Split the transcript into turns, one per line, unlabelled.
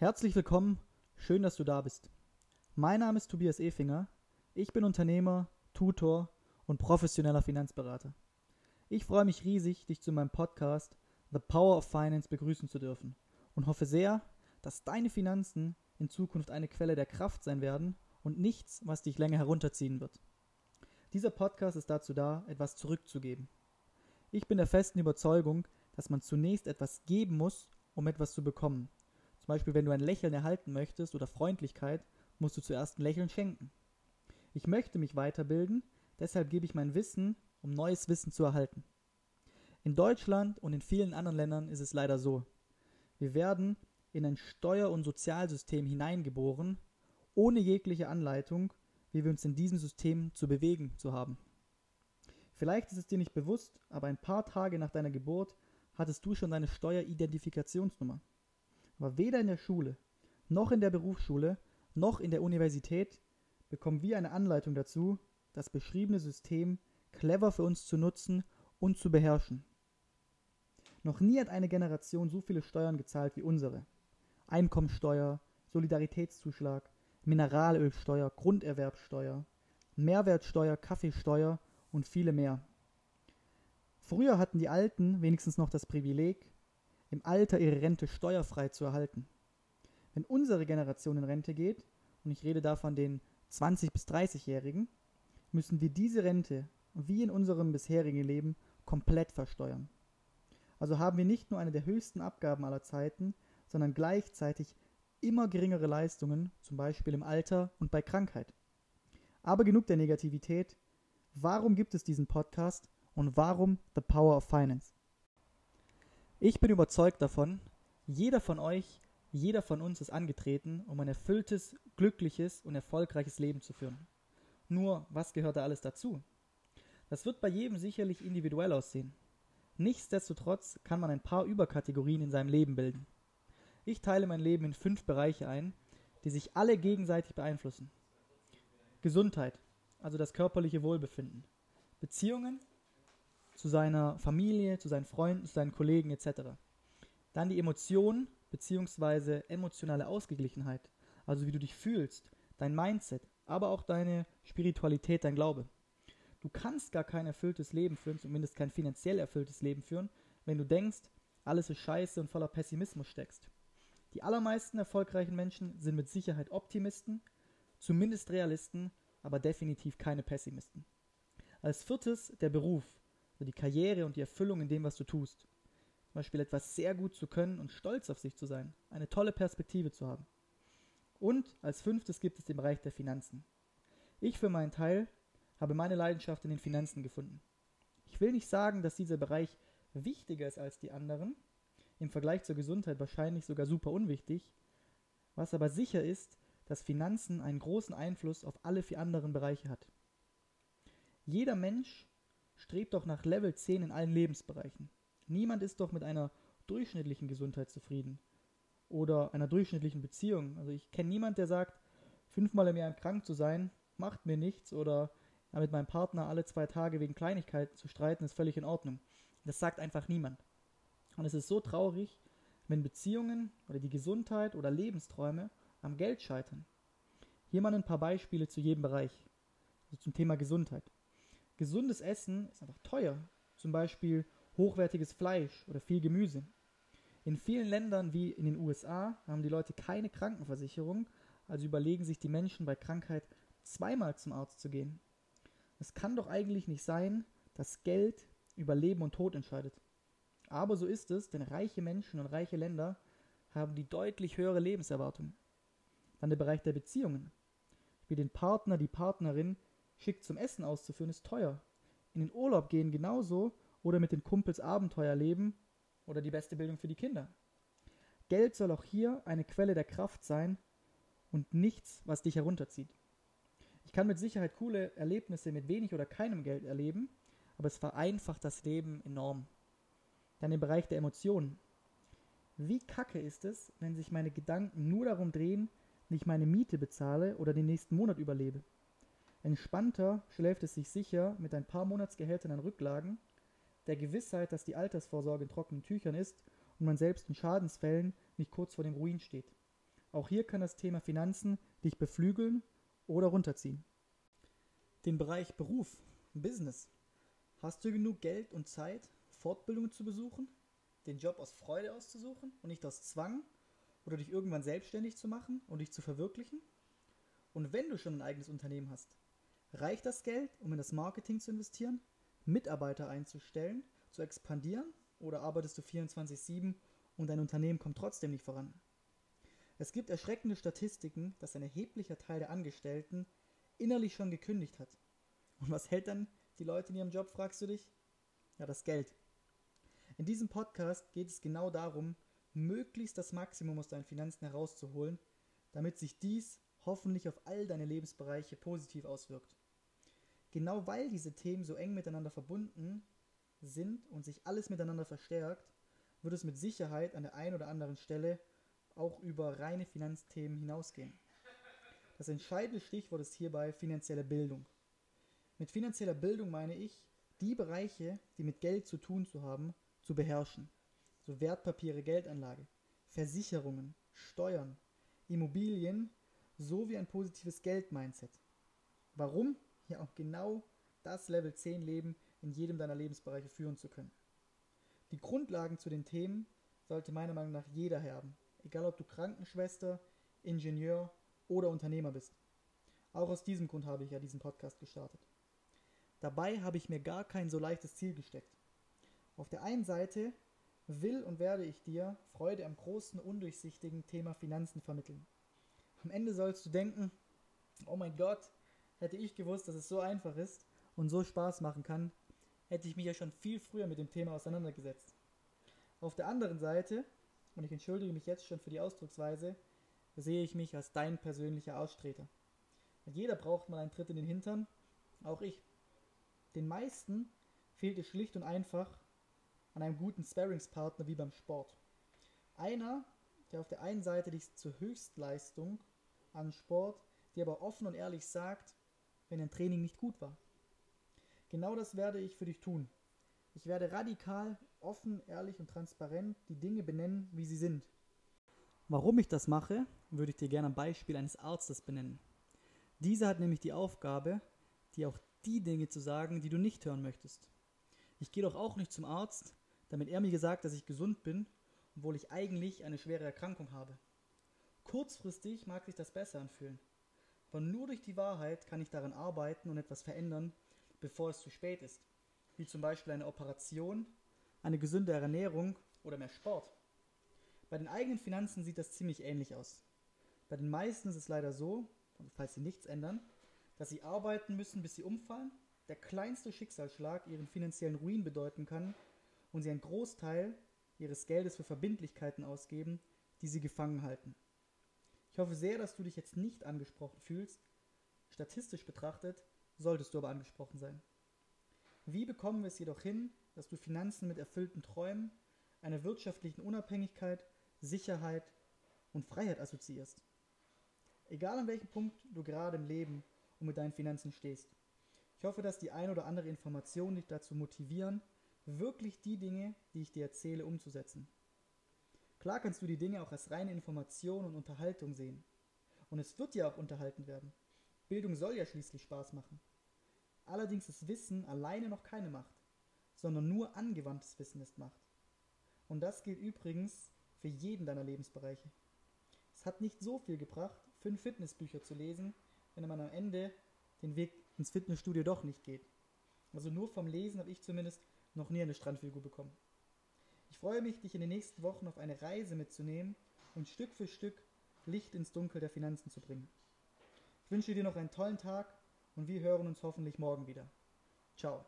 Herzlich willkommen, schön, dass du da bist. Mein Name ist Tobias Efinger, ich bin Unternehmer, Tutor und professioneller Finanzberater. Ich freue mich riesig, dich zu meinem Podcast The Power of Finance begrüßen zu dürfen und hoffe sehr, dass deine Finanzen in Zukunft eine Quelle der Kraft sein werden und nichts, was dich länger herunterziehen wird. Dieser Podcast ist dazu da, etwas zurückzugeben. Ich bin der festen Überzeugung, dass man zunächst etwas geben muss, um etwas zu bekommen. Zum Beispiel, wenn du ein Lächeln erhalten möchtest oder Freundlichkeit, musst du zuerst ein Lächeln schenken. Ich möchte mich weiterbilden, deshalb gebe ich mein Wissen, um neues Wissen zu erhalten. In Deutschland und in vielen anderen Ländern ist es leider so. Wir werden in ein Steuer- und Sozialsystem hineingeboren, ohne jegliche Anleitung, wie wir uns in diesem System zu bewegen zu haben. Vielleicht ist es dir nicht bewusst, aber ein paar Tage nach deiner Geburt hattest du schon deine Steueridentifikationsnummer. Aber weder in der Schule, noch in der Berufsschule, noch in der Universität bekommen wir eine Anleitung dazu, das beschriebene System clever für uns zu nutzen und zu beherrschen. Noch nie hat eine Generation so viele Steuern gezahlt wie unsere. Einkommensteuer, Solidaritätszuschlag, Mineralölsteuer, Grunderwerbsteuer, Mehrwertsteuer, Kaffeesteuer und viele mehr. Früher hatten die Alten wenigstens noch das Privileg, im Alter ihre Rente steuerfrei zu erhalten. Wenn unsere Generation in Rente geht, und ich rede da von den 20- bis 30-Jährigen, müssen wir diese Rente, wie in unserem bisherigen Leben, komplett versteuern. Also haben wir nicht nur eine der höchsten Abgaben aller Zeiten, sondern gleichzeitig immer geringere Leistungen, zum Beispiel im Alter und bei Krankheit. Aber genug der Negativität. Warum gibt es diesen Podcast und warum The Power of Finance? Ich bin überzeugt davon, jeder von euch, jeder von uns ist angetreten, um ein erfülltes, glückliches und erfolgreiches Leben zu führen. Nur, was gehört da alles dazu? Das wird bei jedem sicherlich individuell aussehen. Nichtsdestotrotz kann man ein paar Überkategorien in seinem Leben bilden. Ich teile mein Leben in fünf Bereiche ein, die sich alle gegenseitig beeinflussen. Gesundheit, also das körperliche Wohlbefinden. Beziehungen zu seiner Familie, zu seinen Freunden, zu seinen Kollegen etc. Dann die Emotionen bzw. emotionale Ausgeglichenheit, also wie du dich fühlst, dein Mindset, aber auch deine Spiritualität, dein Glaube. Du kannst gar kein erfülltes Leben führen, zumindest kein finanziell erfülltes Leben führen, wenn du denkst, alles ist scheiße und voller Pessimismus steckst. Die allermeisten erfolgreichen Menschen sind mit Sicherheit Optimisten, zumindest Realisten, aber definitiv keine Pessimisten. Als viertes der Beruf, also die Karriere und die Erfüllung in dem, was du tust. Zum Beispiel etwas sehr gut zu können und stolz auf sich zu sein, eine tolle Perspektive zu haben. Und als fünftes gibt es den Bereich der Finanzen. Ich für meinen Teil habe meine Leidenschaft in den Finanzen gefunden. Ich will nicht sagen, dass dieser Bereich wichtiger ist als die anderen, im Vergleich zur Gesundheit wahrscheinlich sogar super unwichtig, was aber sicher ist, dass Finanzen einen großen Einfluss auf alle vier anderen Bereiche hat. Jeder Mensch strebt doch nach Level 10 in allen Lebensbereichen. Niemand ist doch mit einer durchschnittlichen Gesundheit zufrieden oder einer durchschnittlichen Beziehung. Also ich kenne niemanden, der sagt, fünfmal im Jahr krank zu sein, macht mir nichts oder mit meinem Partner alle zwei Tage wegen Kleinigkeiten zu streiten, ist völlig in Ordnung. Das sagt einfach niemand. Und es ist so traurig, wenn Beziehungen oder die Gesundheit oder Lebensträume am Geld scheitern. Hier mal ein paar Beispiele zu jedem Bereich. Also zum Thema Gesundheit. Gesundes Essen ist einfach teuer. Zum Beispiel hochwertiges Fleisch oder viel Gemüse. In vielen Ländern wie in den USA haben die Leute keine Krankenversicherung, also überlegen sich die Menschen bei Krankheit zweimal zum Arzt zu gehen. Es kann doch eigentlich nicht sein, dass Geld über Leben und Tod entscheidet. Aber so ist es, denn reiche Menschen und reiche Länder haben die deutlich höhere Lebenserwartung. Dann der Bereich der Beziehungen. Wie den Partner, die Partnerin schick zum Essen auszuführen, ist teuer. In den Urlaub gehen genauso oder mit den Kumpels Abenteuer leben oder die beste Bildung für die Kinder. Geld soll auch hier eine Quelle der Kraft sein und nichts, was dich herunterzieht. Ich kann mit Sicherheit coole Erlebnisse mit wenig oder keinem Geld erleben, aber es vereinfacht das Leben enorm. Dann im Bereich der Emotionen. Wie kacke ist es, wenn sich meine Gedanken nur darum drehen, wie ich meine Miete bezahle oder den nächsten Monat überlebe? Entspannter schläft es sich sicher mit ein paar Monatsgehältern an Rücklagen, der Gewissheit, dass die Altersvorsorge in trockenen Tüchern ist und man selbst in Schadensfällen nicht kurz vor dem Ruin steht. Auch hier kann das Thema Finanzen dich beflügeln oder runterziehen. Den Bereich Beruf, Business. Hast du genug Geld und Zeit, Fortbildungen zu besuchen, den Job aus Freude auszusuchen und nicht aus Zwang oder dich irgendwann selbstständig zu machen und dich zu verwirklichen? Und wenn du schon ein eigenes Unternehmen hast, reicht das Geld, um in das Marketing zu investieren, Mitarbeiter einzustellen, zu expandieren oder arbeitest du 24/7 und dein Unternehmen kommt trotzdem nicht voran? Es gibt erschreckende Statistiken, dass ein erheblicher Teil der Angestellten innerlich schon gekündigt hat. Und was hält dann die Leute in ihrem Job, fragst du dich? Ja, das Geld. In diesem Podcast geht es genau darum, möglichst das Maximum aus deinen Finanzen herauszuholen, damit sich dies hoffentlich auf all deine Lebensbereiche positiv auswirkt. Genau weil diese Themen so eng miteinander verbunden sind und sich alles miteinander verstärkt, wird es mit Sicherheit an der einen oder anderen Stelle auch über reine Finanzthemen hinausgehen. Das entscheidende Stichwort ist hierbei finanzielle Bildung. Mit finanzieller Bildung meine ich, die Bereiche, die mit Geld zu tun zu haben, zu beherrschen. So Wertpapiere, Geldanlage, Versicherungen, Steuern, Immobilien sowie ein positives Geld-Mindset. Warum? Ja, auch genau das Level 10 Leben in jedem deiner Lebensbereiche führen zu können. Die Grundlagen zu den Themen sollte meiner Meinung nach jeder haben, egal ob du Krankenschwester, Ingenieur oder Unternehmer bist. Auch aus diesem Grund habe ich ja diesen Podcast gestartet. Dabei habe ich mir gar kein so leichtes Ziel gesteckt. Auf der einen Seite will und werde ich dir Freude am großen, undurchsichtigen Thema Finanzen vermitteln. Am Ende sollst du denken, oh mein Gott, hätte ich gewusst, dass es so einfach ist und so Spaß machen kann, hätte ich mich ja schon viel früher mit dem Thema auseinandergesetzt. Auf der anderen Seite, und ich entschuldige mich jetzt schon für die Ausdrucksweise, sehe ich mich als dein persönlicher Ausstreter. Jeder braucht mal einen Tritt in den Hintern, auch ich. Den meisten fehlt es schlicht und einfach an einem guten Sparringspartner wie beim Sport. Einer, der auf der einen Seite dich zur Höchstleistung an Sport, dir aber offen und ehrlich sagt, wenn ein Training nicht gut war. Genau das werde ich für dich tun. Ich werde radikal, offen, ehrlich und transparent die Dinge benennen, wie sie sind. Warum ich das mache, würde ich dir gerne am Beispiel eines Arztes benennen. Dieser hat nämlich die Aufgabe, dir auch die Dinge zu sagen, die du nicht hören möchtest. Ich gehe doch auch nicht zum Arzt, damit er mir gesagt, dass ich gesund bin, obwohl ich eigentlich eine schwere Erkrankung habe. Kurzfristig mag sich das besser anfühlen, aber nur durch die Wahrheit kann ich daran arbeiten und etwas verändern, bevor es zu spät ist, wie zum Beispiel eine Operation, eine gesunde Ernährung oder mehr Sport. Bei den eigenen Finanzen sieht das ziemlich ähnlich aus. Bei den meisten ist es leider so, falls sie nichts ändern, dass sie arbeiten müssen, bis sie umfallen, der kleinste Schicksalsschlag ihren finanziellen Ruin bedeuten kann und sie einen Großteil ihres Geldes für Verbindlichkeiten ausgeben, die sie gefangen halten. Ich hoffe sehr, dass du dich jetzt nicht angesprochen fühlst. Statistisch betrachtet solltest du aber angesprochen sein. Wie bekommen wir es jedoch hin, dass du Finanzen mit erfüllten Träumen, einer wirtschaftlichen Unabhängigkeit, Sicherheit und Freiheit assoziierst? Egal an welchem Punkt du gerade im Leben und mit deinen Finanzen stehst. Ich hoffe, dass die ein oder andere Information dich dazu motivieren, wirklich die Dinge, die ich dir erzähle, umzusetzen. Klar kannst du die Dinge auch als reine Information und Unterhaltung sehen. Und es wird dir auch unterhalten werden. Bildung soll ja schließlich Spaß machen. Allerdings ist Wissen alleine noch keine Macht, sondern nur angewandtes Wissen ist Macht. Und das gilt übrigens für jeden deiner Lebensbereiche. Es hat nicht so viel gebracht, fünf Fitnessbücher zu lesen, wenn man am Ende den Weg ins Fitnessstudio doch nicht geht. Also nur vom Lesen habe ich zumindest noch nie eine Strandfigur bekommen. Ich freue mich, dich in den nächsten Wochen auf eine Reise mitzunehmen und Stück für Stück Licht ins Dunkel der Finanzen zu bringen. Ich wünsche dir noch einen tollen Tag und wir hören uns hoffentlich morgen wieder. Ciao.